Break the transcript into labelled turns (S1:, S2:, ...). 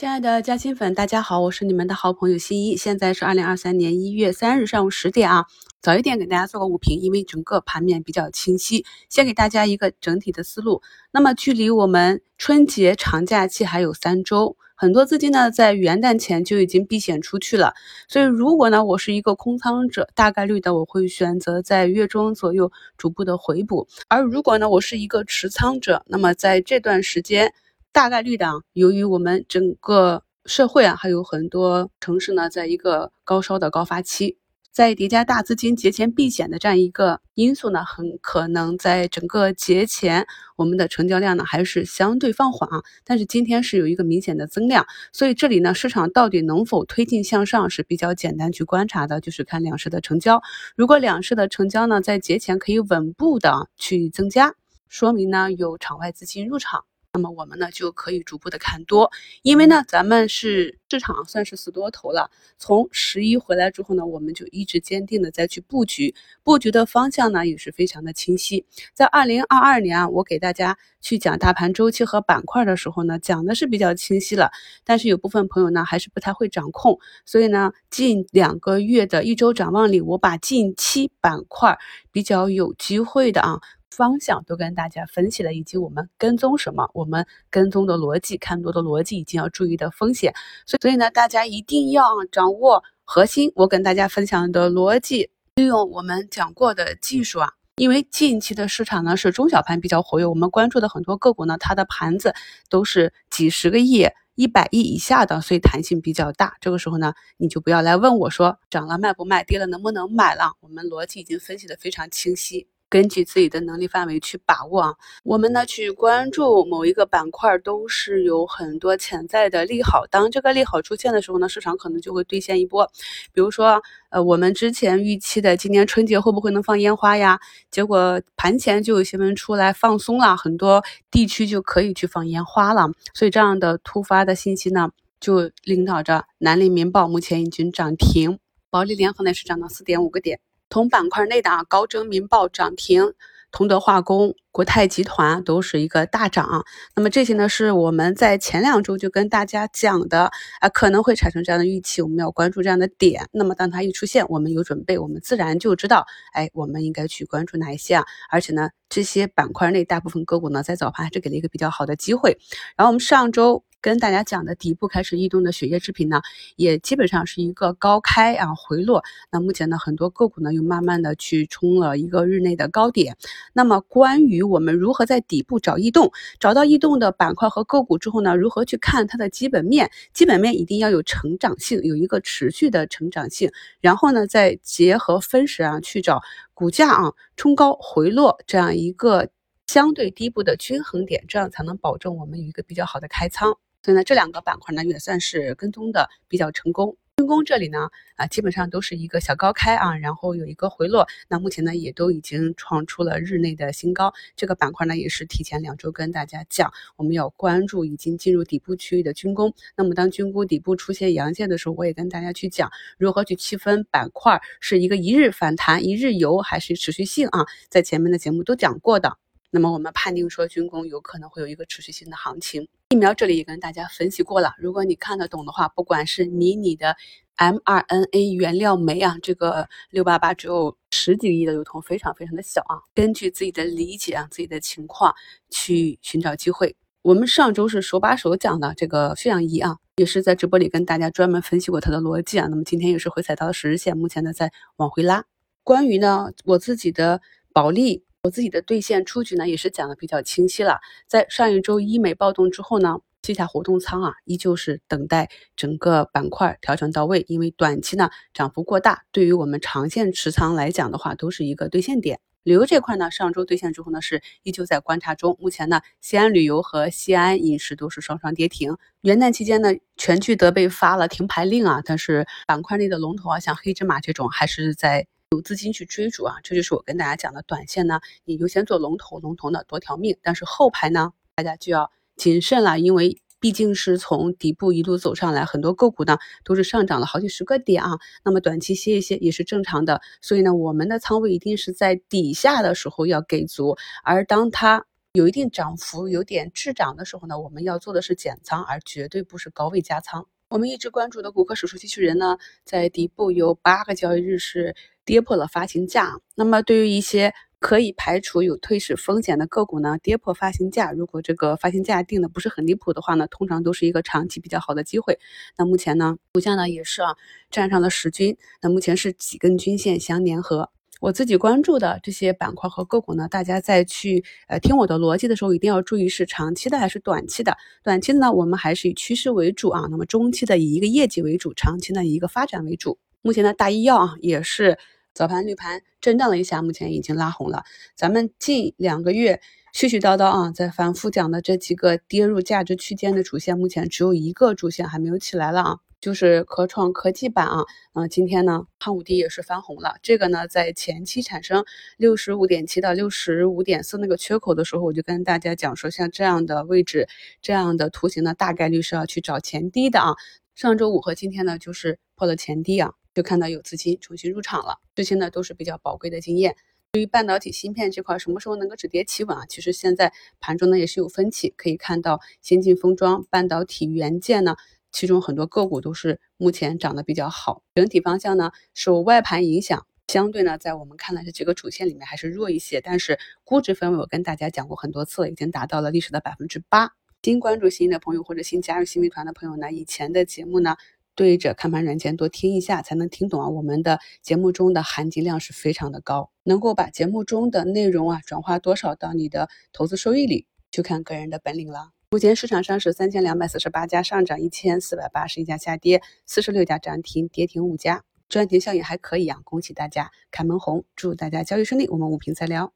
S1: 亲爱的嘉兴粉，大家好，我是你们的好朋友新一。现在是二零二三年一月三日上午十点啊，早一点给大家做个午评，因为整个盘面比较清晰，先给大家一个整体的思路。那么距离我们春节长假期还有三周，很多资金呢在元旦前就已经避险出去了，所以如果呢我是一个空仓者，大概率的我会选择在月中左右逐步的回补；而如果呢我是一个持仓者，那么在这段时间。大概率的啊，由于我们整个社会啊，还有很多城市呢，在一个高烧的高发期，在叠加大资金节前避险的这样一个因素呢，很可能在整个节前，我们的成交量呢还是相对放缓啊。但是今天是有一个明显的增量，所以这里呢，市场到底能否推进向上是比较简单去观察的，就是看两市的成交。如果两市的成交呢，在节前可以稳步的去增加，说明呢有场外资金入场。那么我们呢就可以逐步的看多，因为呢咱们是市场算是死多头了。从十一回来之后呢，我们就一直坚定的再去布局，布局的方向呢也是非常的清晰。在二零二二年啊，我给大家去讲大盘周期和板块的时候呢，讲的是比较清晰了。但是有部分朋友呢还是不太会掌控，所以呢近两个月的一周展望里，我把近期板块比较有机会的啊。方向都跟大家分析了，以及我们跟踪什么，我们跟踪的逻辑、看多的逻辑，以及要注意的风险。所以，所以呢，大家一定要掌握核心。我跟大家分享的逻辑，利用我们讲过的技术啊。因为近期的市场呢是中小盘比较活跃，我们关注的很多个股呢，它的盘子都是几十个亿、一百亿以下的，所以弹性比较大。这个时候呢，你就不要来问我说涨了卖不卖，跌了能不能买了。我们逻辑已经分析的非常清晰。根据自己的能力范围去把握啊，我们呢去关注某一个板块都是有很多潜在的利好。当这个利好出现的时候呢，市场可能就会兑现一波。比如说，呃，我们之前预期的今年春节会不会能放烟花呀？结果盘前就有新闻出来放松了，很多地区就可以去放烟花了。所以这样的突发的信息呢，就领导着南林民报目前已经涨停，保利联合呢是涨到四点五个点。同板块内的啊，高征民报涨停，同德化工、国泰集团都是一个大涨。那么这些呢，是我们在前两周就跟大家讲的啊，可能会产生这样的预期，我们要关注这样的点。那么当它一出现，我们有准备，我们自然就知道，哎，我们应该去关注哪一些啊？而且呢，这些板块内大部分个股呢，在早盘还是给了一个比较好的机会。然后我们上周。跟大家讲的底部开始异动的血液制品呢，也基本上是一个高开啊回落。那目前呢，很多个股呢又慢慢的去冲了一个日内的高点。那么关于我们如何在底部找异动，找到异动的板块和个股之后呢，如何去看它的基本面？基本面一定要有成长性，有一个持续的成长性。然后呢，再结合分时啊去找股价啊冲高回落这样一个相对低部的均衡点，这样才能保证我们有一个比较好的开仓。所以呢，这两个板块呢也算是跟踪的比较成功。军工这里呢，啊，基本上都是一个小高开啊，然后有一个回落。那目前呢，也都已经创出了日内的新高。这个板块呢，也是提前两周跟大家讲，我们要关注已经进入底部区域的军工。那么当军工底部出现阳线的时候，我也跟大家去讲如何去区分板块是一个一日反弹、一日游还是持续性啊，在前面的节目都讲过的。那么我们判定说军工有可能会有一个持续性的行情。疫苗这里也跟大家分析过了，如果你看得懂的话，不管是迷你的 mRNA 原料酶啊，这个六八八只有十几个亿的流通，非常非常的小啊。根据自己的理解啊，自己的情况去寻找机会。我们上周是手把手讲的这个血氧仪啊，也是在直播里跟大家专门分析过它的逻辑啊。那么今天也是回踩到了十日线，目前呢在往回拉。关于呢我自己的保利。我自己的兑现出局呢，也是讲的比较清晰了。在上一周医美暴动之后呢，接下活动仓啊，依旧是等待整个板块调整到位。因为短期呢涨幅过大，对于我们长线持仓来讲的话，都是一个兑现点。旅游这块呢，上周兑现之后呢，是依旧在观察中。目前呢，西安旅游和西安饮食都是双双跌停。元旦期间呢，全聚德被发了停牌令啊，但是板块内的龙头啊，像黑芝麻这种还是在。有资金去追逐啊，这就是我跟大家讲的短线呢，你优先做龙头，龙头呢多条命，但是后排呢，大家就要谨慎了，因为毕竟是从底部一路走上来，很多个股呢都是上涨了好几十个点啊，那么短期歇一歇也是正常的，所以呢，我们的仓位一定是在底下的时候要给足，而当它有一定涨幅、有点滞涨的时候呢，我们要做的是减仓，而绝对不是高位加仓。我们一直关注的骨科手术机器人呢，在底部有八个交易日是跌破了发行价。那么对于一些可以排除有退市风险的个股呢，跌破发行价，如果这个发行价定的不是很离谱的话呢，通常都是一个长期比较好的机会。那目前呢，股价呢也是啊站上了十均，那目前是几根均线相粘合。我自己关注的这些板块和个股呢，大家在去呃听我的逻辑的时候，一定要注意是长期的还是短期的。短期的呢，我们还是以趋势为主啊。那么中期的以一个业绩为主，长期呢以一个发展为主。目前的大医药啊，也是早盘绿盘震荡了一下，目前已经拉红了。咱们近两个月絮絮叨叨啊，在反复讲的这几个跌入价值区间的主线，目前只有一个主线还没有起来了啊。就是科创科技板啊，嗯，今天呢，汉武帝也是翻红了。这个呢，在前期产生六十五点七到六十五点四那个缺口的时候，我就跟大家讲说，像这样的位置，这样的图形呢，大概率是要去找前低的啊。上周五和今天呢，就是破了前低啊，就看到有资金重新入场了。这些呢，都是比较宝贵的经验。对于半导体芯片这块，什么时候能够止跌企稳啊？其实现在盘中呢也是有分歧，可以看到先进封装、半导体元件呢。其中很多个股都是目前涨得比较好，整体方向呢受外盘影响，相对呢在我们看来的这几个主线里面还是弱一些。但是估值分位我跟大家讲过很多次了，已经达到了历史的百分之八。新关注新的朋友或者新加入新美团的朋友呢，以前的节目呢对着看盘软件多听一下，才能听懂啊。我们的节目中的含金量是非常的高，能够把节目中的内容啊转化多少到你的投资收益里，就看个人的本领了。目前市场上是三千两百四十八家上涨，一千四百八十一家下跌，四十六家涨停，跌停五家，赚钱效应还可以啊！恭喜大家开门红，祝大家交易顺利，我们五平再聊。